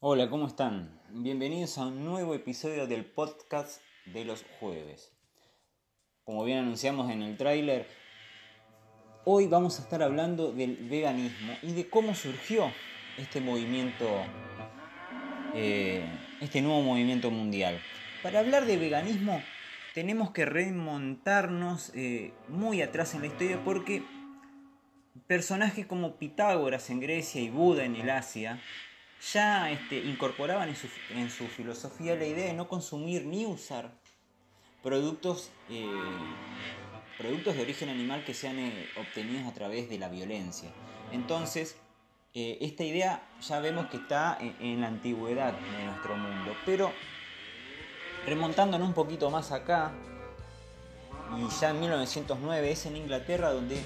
Hola, ¿cómo están? Bienvenidos a un nuevo episodio del podcast de los jueves. Como bien anunciamos en el tráiler, hoy vamos a estar hablando del veganismo y de cómo surgió este movimiento, eh, este nuevo movimiento mundial. Para hablar de veganismo tenemos que remontarnos eh, muy atrás en la historia porque personajes como Pitágoras en Grecia y Buda en el Asia ya este, incorporaban en su, filosofía la idea de no consumir ni usar productos, eh, productos de origen animal que sean eh, obtenidos a través de la violencia. Entonces, eh, esta idea ya vemos que está en, la antigüedad de nuestro mundo, pero remontándonos un poquito más acá, y ya en 1909 es en Inglaterra donde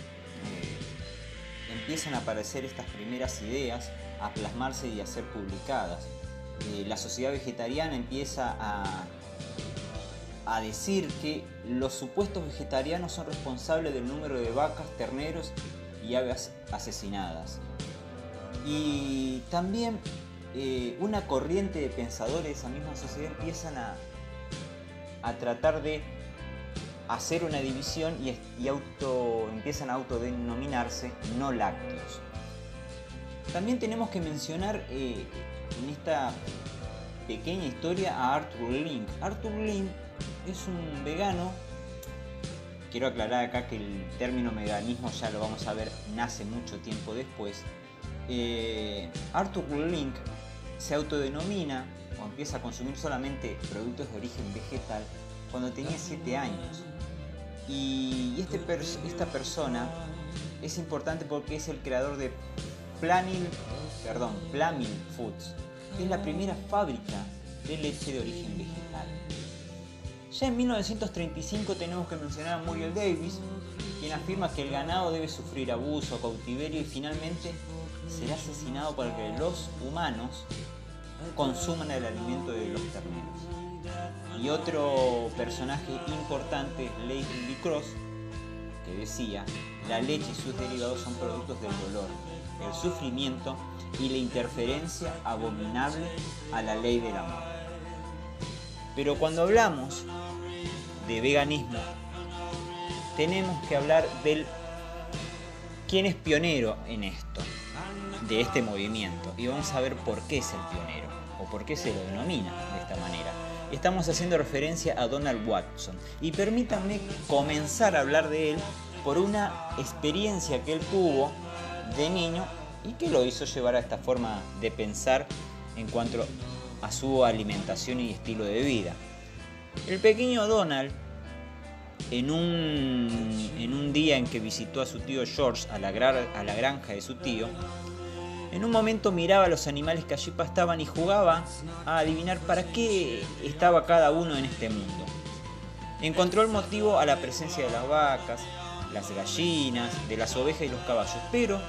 empiezan a aparecer estas primeras ideas a plasmarse y a ser publicadas. Eh, la sociedad vegetariana empieza a, a decir que los supuestos vegetarianos son responsables del número de vacas, terneros y aves asesinadas. Y también eh, una corriente de pensadores de esa misma sociedad empiezan a, a tratar de hacer una división y, y auto, empiezan a autodenominarse no lácteos. También tenemos que mencionar eh, en esta pequeña historia a Arthur Link. Arthur Link es un vegano. Quiero aclarar acá que el término veganismo ya lo vamos a ver, nace mucho tiempo después. Eh, Arthur Link se autodenomina o empieza a consumir solamente productos de origen vegetal cuando tenía 7 años. Y este esta persona es importante porque es el creador de Planning, perdón, Foods, es la primera fábrica de leche de origen vegetal. Ya en 1935 tenemos que mencionar a Muriel Davis, quien afirma que el ganado debe sufrir abuso, cautiverio y finalmente será asesinado para que los humanos consuman el alimento de los terneros. Y otro personaje importante es Lady Cross, que decía, la leche y sus derivados son productos del dolor, el sufrimiento y la interferencia abominable a la ley del amor. Pero cuando hablamos de veganismo, tenemos que hablar del quién es pionero en esto, de este movimiento, y vamos a ver por qué es el pionero o por qué se lo denomina de esta manera. Estamos haciendo referencia a Donald Watson y permítanme comenzar a hablar de él por una experiencia que él tuvo de niño y que lo hizo llevar a esta forma de pensar en cuanto a su alimentación y estilo de vida. El pequeño Donald, en un, en un día en que visitó a su tío George a la, a la granja de su tío, en un momento miraba a los animales que allí pastaban y jugaba a adivinar para qué estaba cada uno en este mundo. Encontró el motivo a la presencia de las vacas, las gallinas, de las ovejas y los caballos, pero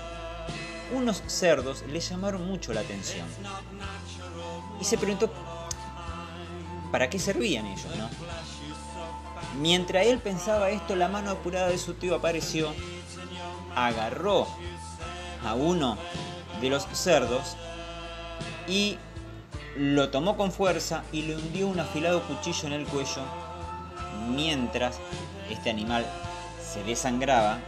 unos cerdos le llamaron mucho la atención. Y se preguntó para qué servían ellos, ¿no? Mientras él pensaba esto, la mano apurada de su tío apareció, agarró a uno de los cerdos y lo tomó con fuerza y le hundió un afilado cuchillo en el cuello mientras este animal se desangraba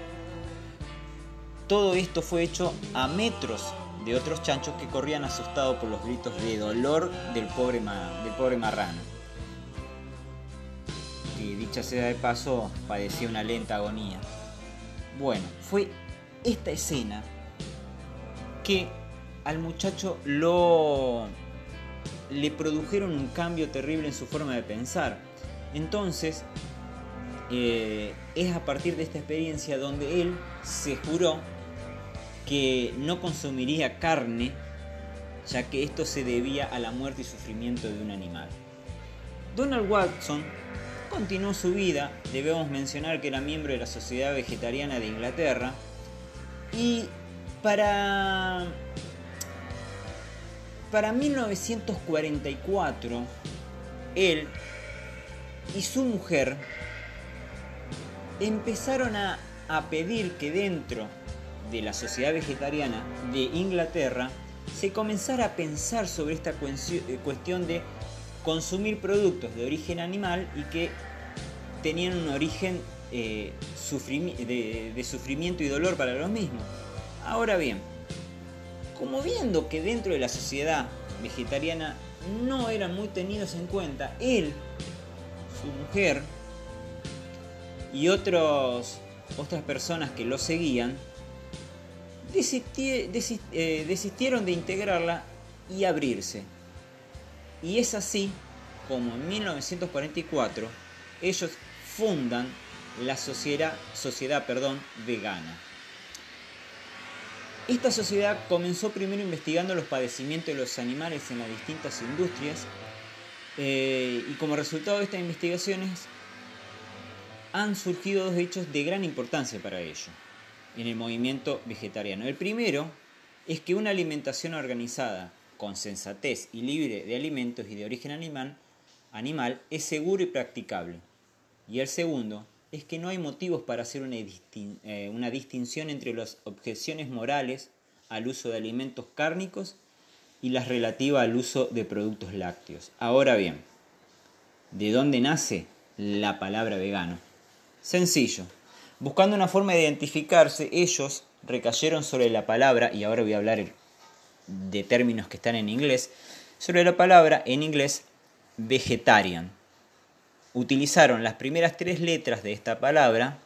todo esto fue hecho a metros de otros chanchos que corrían asustados por los gritos de dolor del pobre, marrano. Dicha sea de paso, padecía una lenta agonía. Bueno, fue esta escena que al muchacho lo le produjeron un cambio terrible en su forma de pensar. Entonces, eh, es a partir de esta experiencia donde él se juró que no consumiría carne, ya que esto se debía a la muerte y sufrimiento de un animal. Donald Watson continuó su vida, debemos mencionar que era miembro de la Sociedad Vegetariana de Inglaterra, y para, para 1944, él y su mujer empezaron a, a pedir que dentro de la Sociedad Vegetariana de Inglaterra se comenzara a pensar sobre esta eh, cuestión de consumir productos de origen animal y que tenían un origen eh, de, sufrimiento y dolor para los mismos. Ahora bien, como viendo que dentro de la sociedad vegetariana no eran muy tenidos en cuenta, él, su mujer y otros, otras personas que lo seguían, eh, desistieron de integrarla y abrirse. Y es así como en 1944 ellos fundan la sociedad, sociedad perdón, vegana. Esta sociedad comenzó primero investigando los padecimientos de los animales en las distintas industrias eh, y como resultado de estas investigaciones han surgido dos hechos de gran importancia para ello en el movimiento vegetariano. El primero es que una alimentación organizada con sensatez y libre de alimentos y de origen animal, animal es seguro y practicable. Y el segundo es que no hay motivos para hacer eh, una, distinción entre las objeciones morales al uso de alimentos cárnicos y las relativas al uso de productos lácteos. Ahora bien, ¿de dónde nace la palabra vegano? Sencillo. Buscando una forma de identificarse, ellos recayeron sobre la palabra, y ahora voy a hablar de términos que están en inglés, sobre la palabra en inglés vegetarian utilizaron las primeras tres letras de esta palabra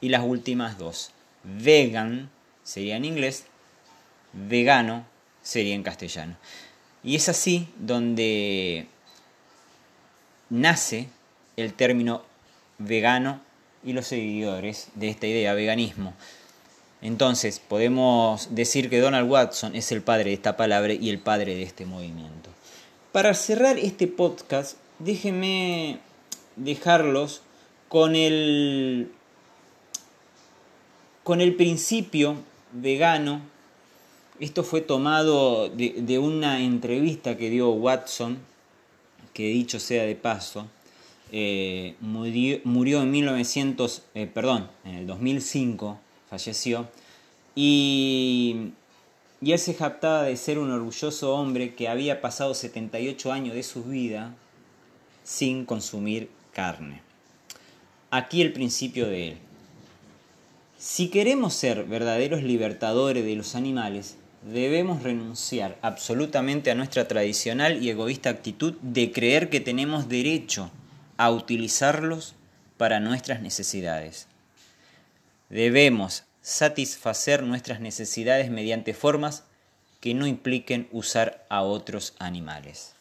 y las últimas dos. Vegan sería en inglés, vegano sería en castellano. Y es así donde nace el término vegano y los seguidores de esta idea, veganismo. Entonces, podemos decir que Donald Watson es el padre de esta palabra y el padre de este movimiento. Para cerrar este podcast, déjenme dejarlos con el, con el principio vegano. Esto fue tomado de, una entrevista que dio Watson, que dicho sea de paso, eh, murió, en 1900, eh, perdón, en el 2005, falleció, y, y él se jactaba de ser un orgulloso hombre que había pasado 78 años de su vida sin consumir carne. Aquí el principio de él. Si queremos ser verdaderos libertadores de los animales, debemos renunciar absolutamente a nuestra tradicional y egoísta actitud de creer que tenemos derecho a utilizarlos para nuestras necesidades. Debemos satisfacer nuestras necesidades mediante formas que no impliquen usar a otros animales.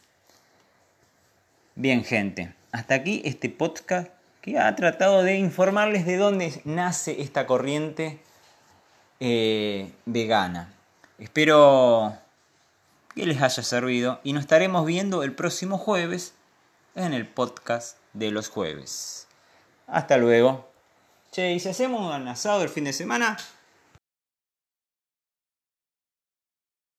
Bien gente, hasta aquí este podcast que ha tratado de informarles de dónde nace esta corriente eh, vegana. Espero que les haya servido y nos estaremos viendo el próximo jueves en el podcast de los jueves. Hasta luego. Che, ¿y si hacemos un asado el fin de semana?